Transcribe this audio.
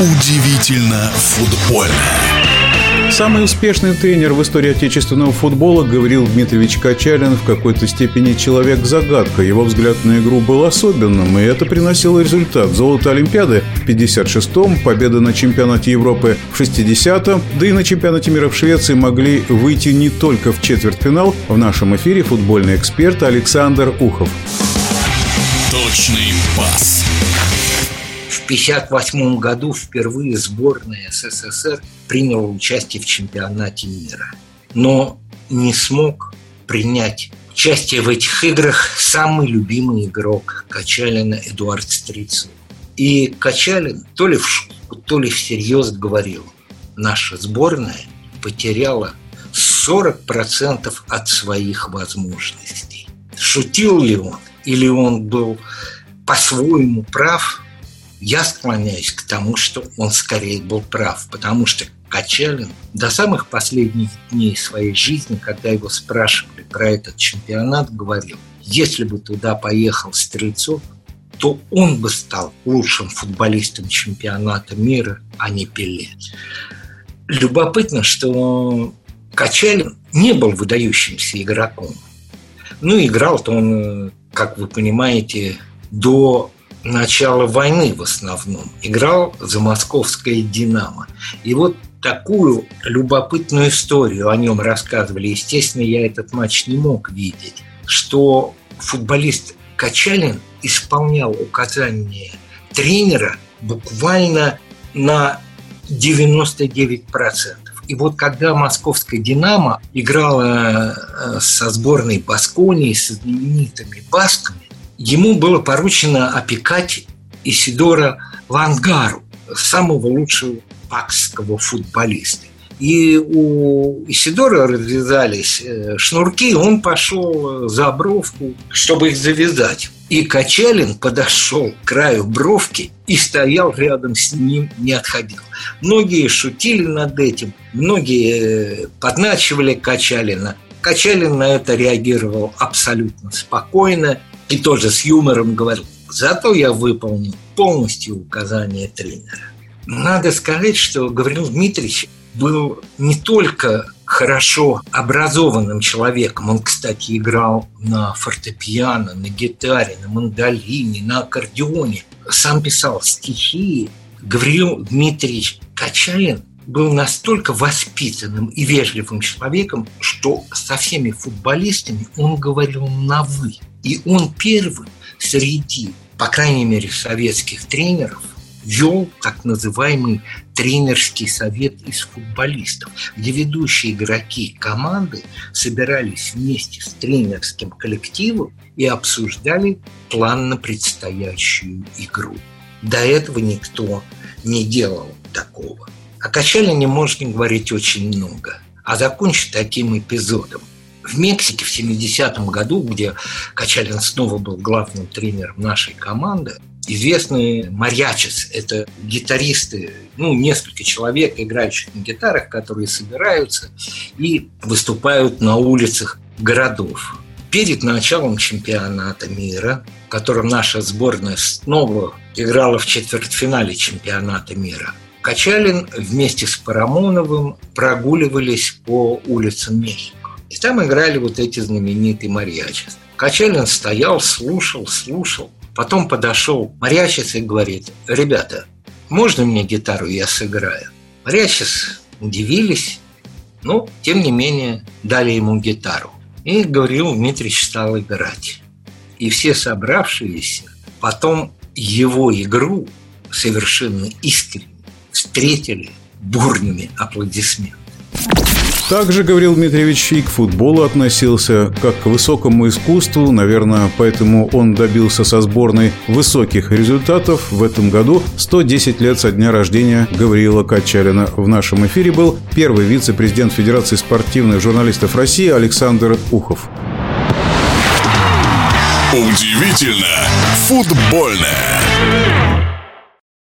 Удивительно футбольно. Самый успешный тренер в истории отечественного футбола Гаврил Дмитриевич Качалин в какой-то степени человек-загадка. Его взгляд на игру был особенным, и это приносило результат. Золото Олимпиады в 56-м, победа на чемпионате Европы в 60-м, да и на чемпионате мира в Швеции могли выйти не только в четвертьфинал. В нашем эфире футбольный эксперт Александр Ухов. Точный пас. 1958 году впервые сборная СССР приняла участие в чемпионате мира. Но не смог принять участие в этих играх самый любимый игрок Качалина Эдуард Стрицов. И Качалин то ли в шутку, то ли всерьез говорил, наша сборная потеряла 40% от своих возможностей. Шутил ли он? Или он был по-своему прав? Я склоняюсь к тому, что он скорее был прав, потому что Качалин до самых последних дней своей жизни, когда его спрашивали про этот чемпионат, говорил, если бы туда поехал Стрельцов, то он бы стал лучшим футболистом чемпионата мира, а не Пеле. Любопытно, что Качалин не был выдающимся игроком. Ну, играл-то он, как вы понимаете, до начала войны в основном. Играл за московское «Динамо». И вот такую любопытную историю о нем рассказывали. Естественно, я этот матч не мог видеть, что футболист Качалин исполнял указания тренера буквально на 99%. И вот когда московская «Динамо» играла э, со сборной Басконии, со знаменитыми басками, ему было поручено опекать Исидора Лангару, самого лучшего пакского футболиста. И у Исидора развязались э, шнурки, он пошел за бровку, чтобы их завязать. И Качалин подошел к краю бровки и стоял рядом с ним, не отходил. Многие шутили над этим, многие э, подначивали Качалина. Качалин на это реагировал абсолютно спокойно и тоже с юмором говорил, зато я выполнил полностью указания тренера. Надо сказать, что Гаврил Дмитриевич был не только хорошо образованным человеком. Он, кстати, играл на фортепиано, на гитаре, на мандолине, на аккордеоне. Сам писал стихи. Гаврил Дмитриевич Качалин был настолько воспитанным и вежливым человеком, что со всеми футболистами он говорил на «вы». И он первым среди, по крайней мере, советских тренеров вел так называемый тренерский совет из футболистов, где ведущие игроки команды собирались вместе с тренерским коллективом и обсуждали план на предстоящую игру. До этого никто не делал такого. О Качалине можно говорить очень много, а закончить таким эпизодом. В Мексике в 70-м году, где Качалин снова был главным тренером нашей команды, известные марьячес – это гитаристы, ну, несколько человек, играющих на гитарах, которые собираются и выступают на улицах городов. Перед началом чемпионата мира, в котором наша сборная снова играла в четвертьфинале чемпионата мира – Качалин вместе с Парамоновым прогуливались по улицам Мехико. И там играли вот эти знаменитые мариачес. Качалин стоял, слушал, слушал. Потом подошел мариачес и говорит, ребята, можно мне гитару, я сыграю? Мариачес удивились, но, тем не менее, дали ему гитару. И Гавриил Дмитриевич стал играть. И все собравшиеся потом его игру совершенно искренне встретили бурными аплодисментами. Также говорил Дмитриевич и к футболу относился как к высокому искусству, наверное, поэтому он добился со сборной высоких результатов. В этом году 110 лет со дня рождения Гавриила Качалина. В нашем эфире был первый вице-президент Федерации спортивных журналистов России Александр Ухов. Удивительно футбольное.